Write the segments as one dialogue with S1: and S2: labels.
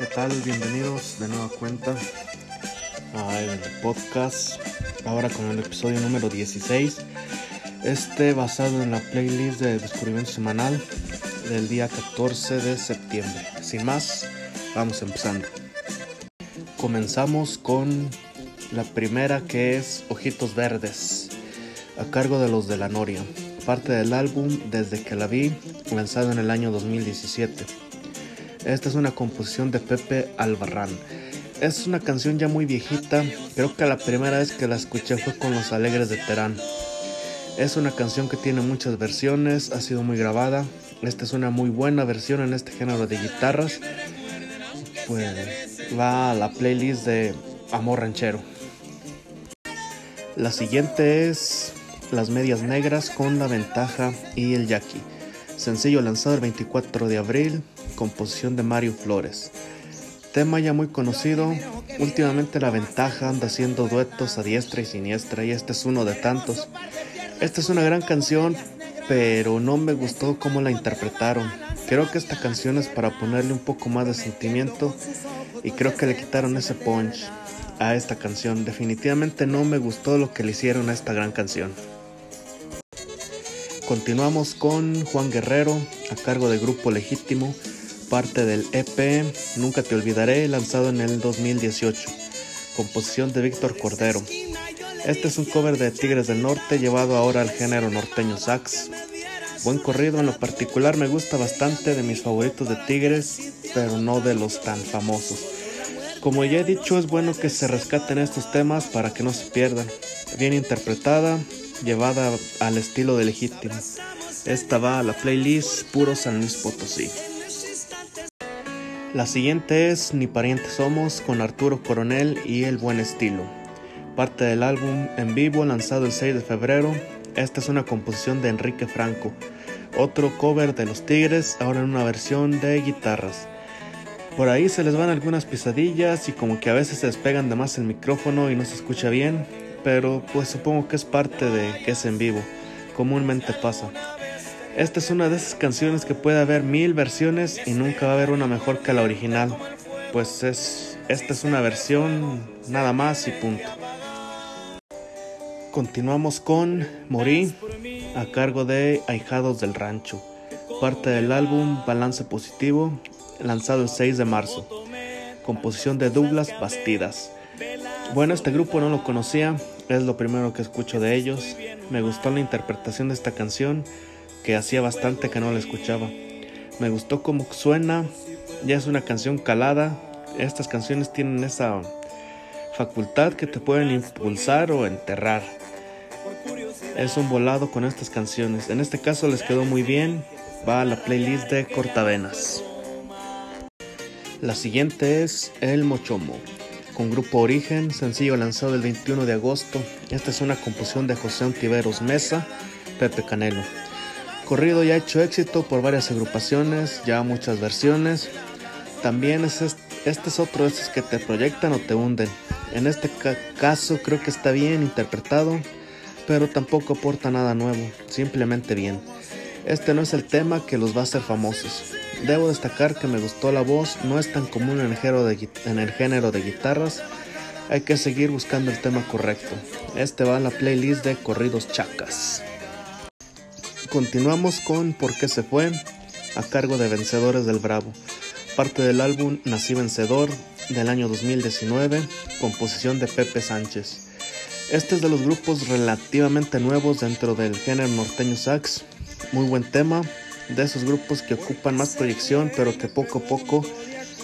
S1: ¿qué tal? Bienvenidos de nueva cuenta al podcast. Ahora con el episodio número 16. Este basado en la playlist de descubrimiento semanal del día 14 de septiembre. Sin más, vamos empezando. Comenzamos con la primera que es Ojitos Verdes, a cargo de los de la Noria, parte del álbum Desde que la vi, lanzado en el año 2017. Esta es una composición de Pepe Albarrán. Es una canción ya muy viejita, creo que la primera vez que la escuché fue con Los Alegres de Terán. Es una canción que tiene muchas versiones, ha sido muy grabada. Esta es una muy buena versión en este género de guitarras. Pues va a la playlist de Amor Ranchero. La siguiente es Las Medias Negras con La Ventaja y El Jackie. Sencillo lanzado el 24 de abril, composición de Mario Flores. Tema ya muy conocido, últimamente La Ventaja anda haciendo duetos a diestra y siniestra y este es uno de tantos. Esta es una gran canción, pero no me gustó cómo la interpretaron. Creo que esta canción es para ponerle un poco más de sentimiento y creo que le quitaron ese punch a esta canción. Definitivamente no me gustó lo que le hicieron a esta gran canción. Continuamos con Juan Guerrero a cargo del grupo Legítimo, parte del EP Nunca te olvidaré, lanzado en el 2018, composición de Víctor Cordero. Este es un cover de Tigres del Norte llevado ahora al género norteño sax. Buen corrido, en lo particular me gusta bastante de mis favoritos de Tigres, pero no de los tan famosos. Como ya he dicho, es bueno que se rescaten estos temas para que no se pierdan. Bien interpretada, llevada al estilo de legítimo. Esta va a la playlist Puro San Luis Potosí. La siguiente es Ni Parientes Somos con Arturo Coronel y El Buen Estilo. Parte del álbum en vivo lanzado el 6 de febrero. Esta es una composición de Enrique Franco. Otro cover de Los Tigres, ahora en una versión de guitarras. Por ahí se les van algunas pisadillas y como que a veces se despegan de más el micrófono y no se escucha bien, pero pues supongo que es parte de que es en vivo, comúnmente pasa. Esta es una de esas canciones que puede haber mil versiones y nunca va a haber una mejor que la original, pues es, esta es una versión nada más y punto. Continuamos con Morí a cargo de Ahijados del Rancho, parte del álbum Balance Positivo lanzado el 6 de marzo. Composición de Douglas Bastidas. Bueno, este grupo no lo conocía, es lo primero que escucho de ellos. Me gustó la interpretación de esta canción, que hacía bastante que no la escuchaba. Me gustó cómo suena, ya es una canción calada. Estas canciones tienen esa facultad que te pueden impulsar o enterrar. Es un volado con estas canciones. En este caso les quedó muy bien. Va a la playlist de Cortavenas. La siguiente es El Mochomo, grupo Origen, sencillo lanzado el 21 de agosto. Esta es una composición de José Antiveros Mesa, Pepe Canelo. Corrido ya ha hecho éxito por varias agrupaciones, ya muchas versiones. También es este, este es otro de esos que te proyectan o te hunden. En este caso creo que está bien interpretado, pero tampoco aporta nada nuevo, simplemente bien. Este no es el tema que los va a hacer famosos. Debo destacar que me gustó la voz, no es tan común en el, género de, en el género de guitarras. Hay que seguir buscando el tema correcto. Este va a la playlist de Corridos Chacas. Continuamos con ¿Por qué se fue? a cargo de Vencedores del Bravo. Parte del álbum Nací Vencedor del año 2019, composición de Pepe Sánchez. Este es de los grupos relativamente nuevos dentro del género norteño sax. Muy buen tema, de esos grupos que ocupan más proyección, pero que poco a poco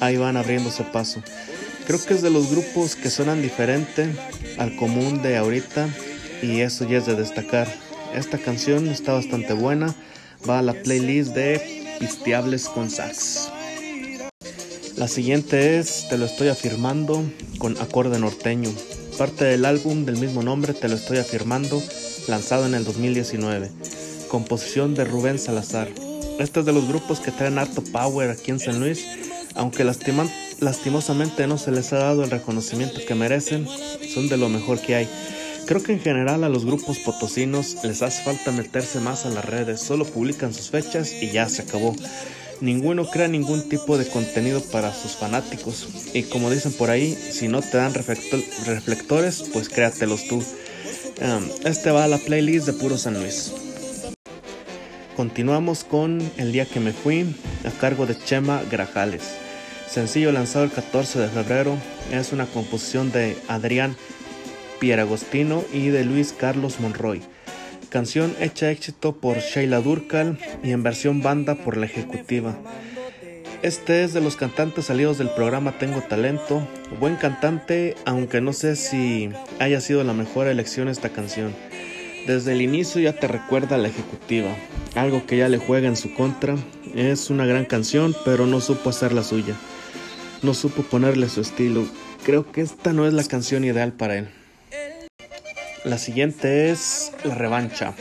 S1: ahí van abriéndose paso. Creo que es de los grupos que suenan diferente al común de ahorita y eso ya es de destacar. Esta canción está bastante buena, va a la playlist de Pisteables con Sax. La siguiente es Te lo estoy afirmando con acorde norteño, parte del álbum del mismo nombre Te lo estoy afirmando, lanzado en el 2019, composición de Rubén Salazar. Este es de los grupos que traen harto power aquí en San Luis, aunque lastimosamente no se les ha dado el reconocimiento que merecen, son de lo mejor que hay. Creo que en general a los grupos potosinos les hace falta meterse más a las redes, solo publican sus fechas y ya se acabó. Ninguno crea ningún tipo de contenido para sus fanáticos. Y como dicen por ahí, si no te dan reflectores, pues créatelos tú. Um, este va a la playlist de Puro San Luis. Continuamos con El día que me fui, a cargo de Chema Grajales. Sencillo lanzado el 14 de febrero, es una composición de Adrián Pieragostino y de Luis Carlos Monroy. Canción hecha éxito por Sheila Durkal y en versión banda por la ejecutiva. Este es de los cantantes salidos del programa Tengo Talento. Buen cantante, aunque no sé si haya sido la mejor elección esta canción. Desde el inicio ya te recuerda a la ejecutiva, algo que ya le juega en su contra. Es una gran canción, pero no supo hacer la suya. No supo ponerle su estilo. Creo que esta no es la canción ideal para él. La siguiente es La Revancha,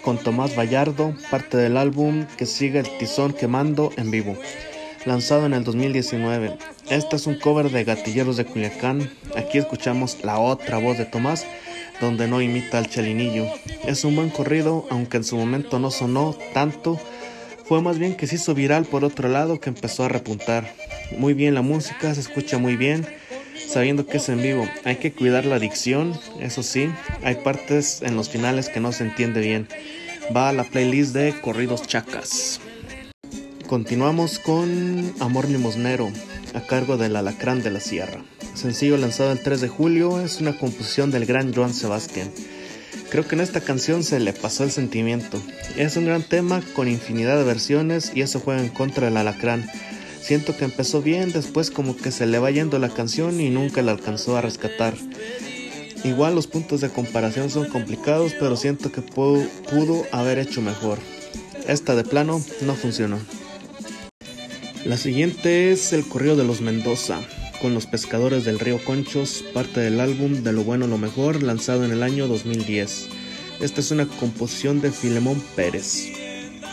S1: con Tomás Vallardo, parte del álbum que sigue el tizón quemando en vivo, lanzado en el 2019. Este es un cover de Gatilleros de Culiacán. Aquí escuchamos la otra voz de Tomás, donde no imita al Chelinillo. Es un buen corrido, aunque en su momento no sonó tanto. Fue más bien que se hizo viral por otro lado que empezó a repuntar. Muy bien la música, se escucha muy bien sabiendo que es en vivo. Hay que cuidar la dicción, eso sí, hay partes en los finales que no se entiende bien. Va a la playlist de Corridos Chacas. Continuamos con Amor Limosnero, a cargo del Alacrán de la Sierra. Sencillo lanzado el 3 de julio, es una composición del gran Joan Sebastián. Creo que en esta canción se le pasó el sentimiento. Es un gran tema con infinidad de versiones y eso juega en contra del alacrán. Siento que empezó bien, después como que se le va yendo la canción y nunca la alcanzó a rescatar. Igual los puntos de comparación son complicados, pero siento que pudo, pudo haber hecho mejor. Esta de plano no funcionó. La siguiente es El Correo de los Mendoza, con los pescadores del río Conchos, parte del álbum De lo bueno lo mejor, lanzado en el año 2010. Esta es una composición de Filemón Pérez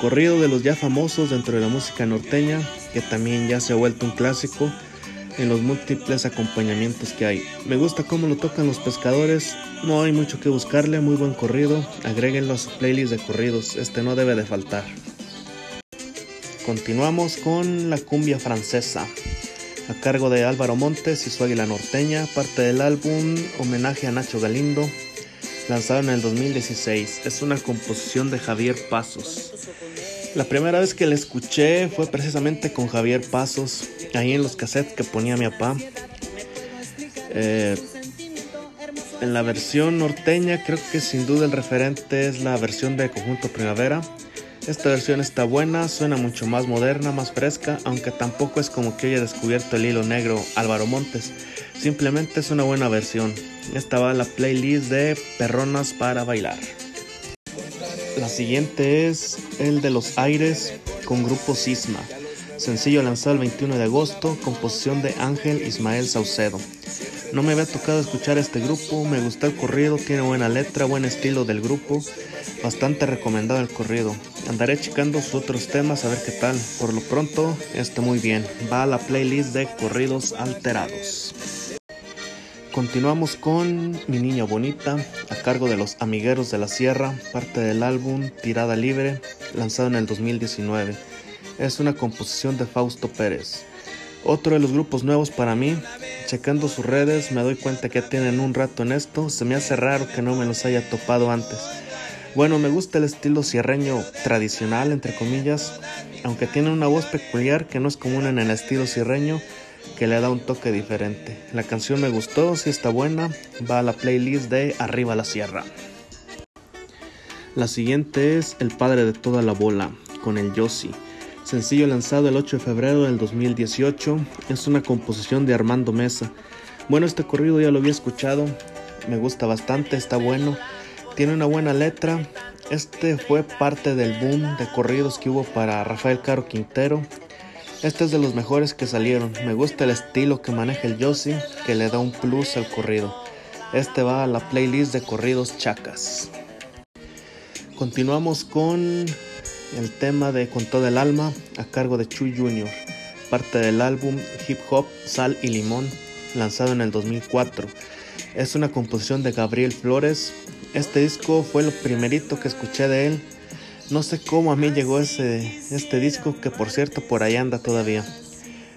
S1: corrido de los ya famosos dentro de la música norteña, que también ya se ha vuelto un clásico en los múltiples acompañamientos que hay. Me gusta cómo lo tocan los pescadores, no hay mucho que buscarle, muy buen corrido, agréguenlo a su playlist de corridos, este no debe de faltar. Continuamos con la cumbia francesa, a cargo de Álvaro Montes y su águila norteña, parte del álbum Homenaje a Nacho Galindo, lanzado en el 2016. Es una composición de Javier Pasos. La primera vez que la escuché fue precisamente con Javier Pasos, ahí en los cassettes que ponía mi papá. Eh, en la versión norteña creo que sin duda el referente es la versión de Conjunto Primavera. Esta versión está buena, suena mucho más moderna, más fresca, aunque tampoco es como que haya descubierto el hilo negro Álvaro Montes. Simplemente es una buena versión. Esta va a la playlist de Perronas para bailar. La siguiente es El de los Aires con Grupo Sisma. Sencillo lanzado el 21 de agosto, composición de Ángel Ismael Saucedo. No me había tocado escuchar este grupo, me gusta el corrido, tiene buena letra, buen estilo del grupo, bastante recomendado el corrido. Andaré checando sus otros temas a ver qué tal. Por lo pronto, está muy bien. Va a la playlist de corridos alterados. Continuamos con Mi Niña Bonita, a cargo de los Amigueros de la Sierra, parte del álbum Tirada Libre, lanzado en el 2019. Es una composición de Fausto Pérez. Otro de los grupos nuevos para mí, checando sus redes me doy cuenta que tienen un rato en esto, se me hace raro que no me los haya topado antes. Bueno, me gusta el estilo sierreño tradicional, entre comillas, aunque tiene una voz peculiar que no es común en el estilo sierreño, que le da un toque diferente. La canción me gustó, si está buena, va a la playlist de Arriba la Sierra. La siguiente es El Padre de Toda la Bola, con el Yossi. Sencillo lanzado el 8 de febrero del 2018, es una composición de Armando Mesa. Bueno, este corrido ya lo había escuchado, me gusta bastante, está bueno, tiene una buena letra. Este fue parte del boom de corridos que hubo para Rafael Caro Quintero este es de los mejores que salieron. Me gusta el estilo que maneja el Yossi, que le da un plus al corrido. Este va a la playlist de corridos chacas. Continuamos con el tema de Con todo el alma a cargo de Chuy Jr., parte del álbum Hip Hop, Sal y Limón, lanzado en el 2004. Es una composición de Gabriel Flores. Este disco fue lo primerito que escuché de él No sé cómo a mí llegó ese, este disco, que por cierto por ahí anda todavía.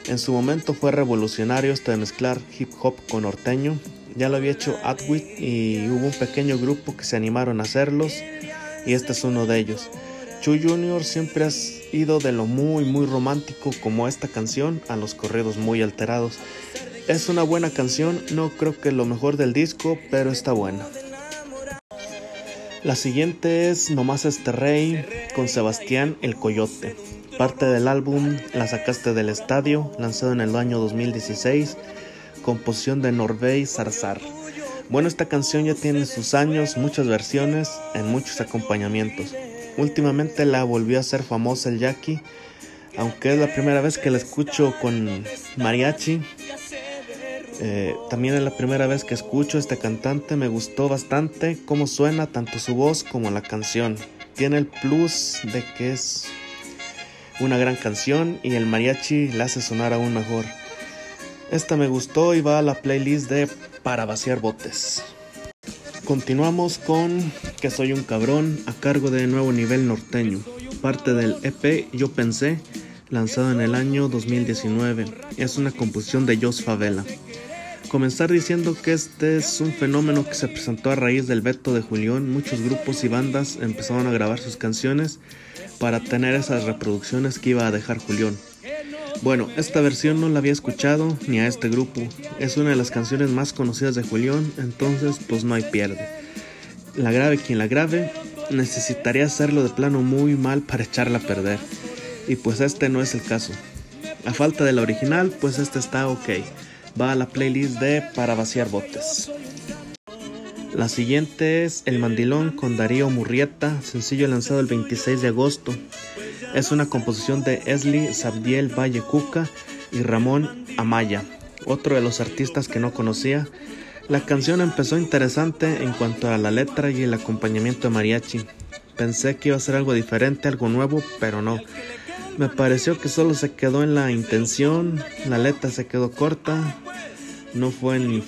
S1: En su momento fue revolucionario esto de mezclar hip hop con norteño. Ya lo había hecho Atwit y hubo un pequeño grupo que se animaron a hacerlos y este es uno de ellos. Chu Junior siempre ha ido de lo muy muy romántico como esta canción a los corridos muy alterados. Es una buena canción, no creo que lo mejor del disco, pero está buena. La siguiente es Nomás este rey con Sebastián el Coyote. Parte del álbum La sacaste del estadio, lanzado en el año 2016, composición de Norvey Zarzar. Bueno, esta canción ya tiene sus años, muchas versiones, en muchos acompañamientos. Últimamente la volvió a hacer famosa el Jackie, aunque es la primera vez que la escucho con mariachi, eh, también es la primera vez que escucho a este cantante, me gustó bastante cómo suena tanto su voz como la canción. Tiene el plus de que es una gran canción y el mariachi la hace sonar aún mejor. Esta me gustó y va a la playlist de Para vaciar botes. Continuamos con Que soy un cabrón a cargo de Nuevo Nivel Norteño, parte del EP Yo Pensé, lanzado en el año 2019. Es una composición de Jos Favela. Comenzar diciendo que este es un fenómeno que se presentó a raíz del veto de Julián. Muchos grupos y bandas empezaron a grabar sus canciones para tener esas reproducciones que iba a dejar Julián. Bueno, esta versión no la había escuchado ni a este grupo. Es una de las canciones más conocidas de Julián, entonces pues no hay pierde. La grave quien la grave necesitaría hacerlo de plano muy mal para echarla a perder. Y pues este no es el caso. A falta de la original, pues este está ok va a la playlist de Para vaciar botes. La siguiente es El Mandilón con Darío Murrieta, sencillo lanzado el 26 de agosto. Es una composición de Esli Sabdiel Valle Cuca y Ramón Amaya, otro de los artistas que no conocía. La canción empezó interesante en cuanto a la letra y el acompañamiento de mariachi. Pensé que iba a ser algo diferente, algo nuevo, pero no. Me pareció que solo se quedó en la intención, la letra se quedó corta, no fue ni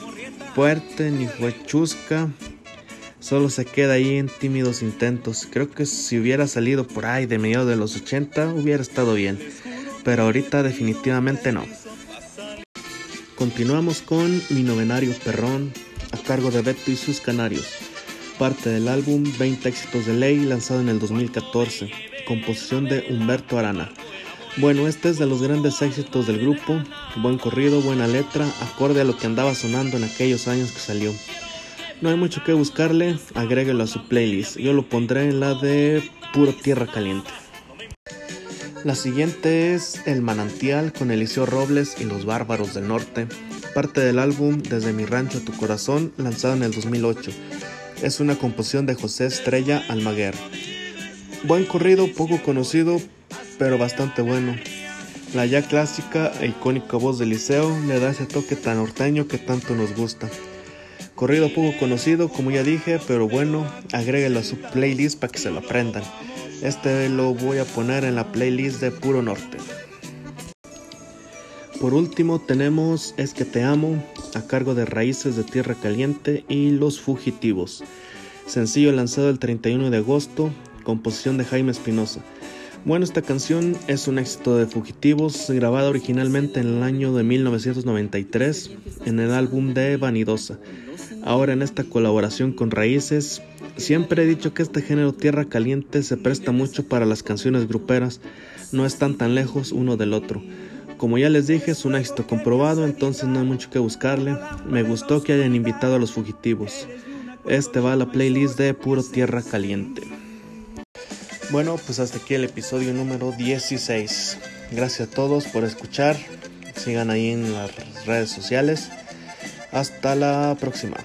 S1: fuerte ni fue chusca, solo se queda ahí en tímidos intentos. Creo que si hubiera salido por ahí de medio de los 80 hubiera estado bien, pero ahorita definitivamente no. Continuamos con Mi Novenario Perrón, a cargo de Beto y sus Canarios, parte del álbum 20 éxitos de ley lanzado en el 2014, composición de Humberto Arana. Bueno, este es de los grandes éxitos del grupo, buen corrido, buena letra, acorde a lo que andaba sonando en aquellos años que salió. No hay mucho que buscarle, agréguelo a su playlist, yo lo pondré en la de Puro Tierra Caliente. La siguiente es El Manantial con Eliseo Robles y los Bárbaros del Norte, parte del álbum Desde mi rancho a tu corazón, lanzado en el 2008. Es una composición de José Estrella Almaguer. Buen corrido, poco conocido, pero bastante bueno. La ya clásica e icónica voz de Liceo le da ese toque tan norteño que tanto nos gusta. Corrido poco conocido, como ya dije, pero bueno, agréguelo a su playlist para que se lo aprendan. Este lo voy a poner en la playlist de Puro Norte. Por último tenemos Es que te amo, a cargo de Raíces de Tierra Caliente y Los Fugitivos. Sencillo lanzado el 31 de agosto, composición de Jaime Espinosa. Bueno, esta canción es un éxito de Fugitivos, grabada originalmente en el año de 1993 en el álbum de Vanidosa. Ahora en esta colaboración con Raíces, siempre he dicho que este género Tierra Caliente se presta mucho para las canciones gruperas, no están tan lejos uno del otro. Como ya les dije, es un éxito comprobado, entonces no hay mucho que buscarle. Me gustó que hayan invitado a los fugitivos. Este va a la playlist de Puro Tierra Caliente. Bueno, pues hasta aquí el episodio número 16. Gracias a todos por escuchar. Sigan ahí en las redes sociales. Hasta la próxima.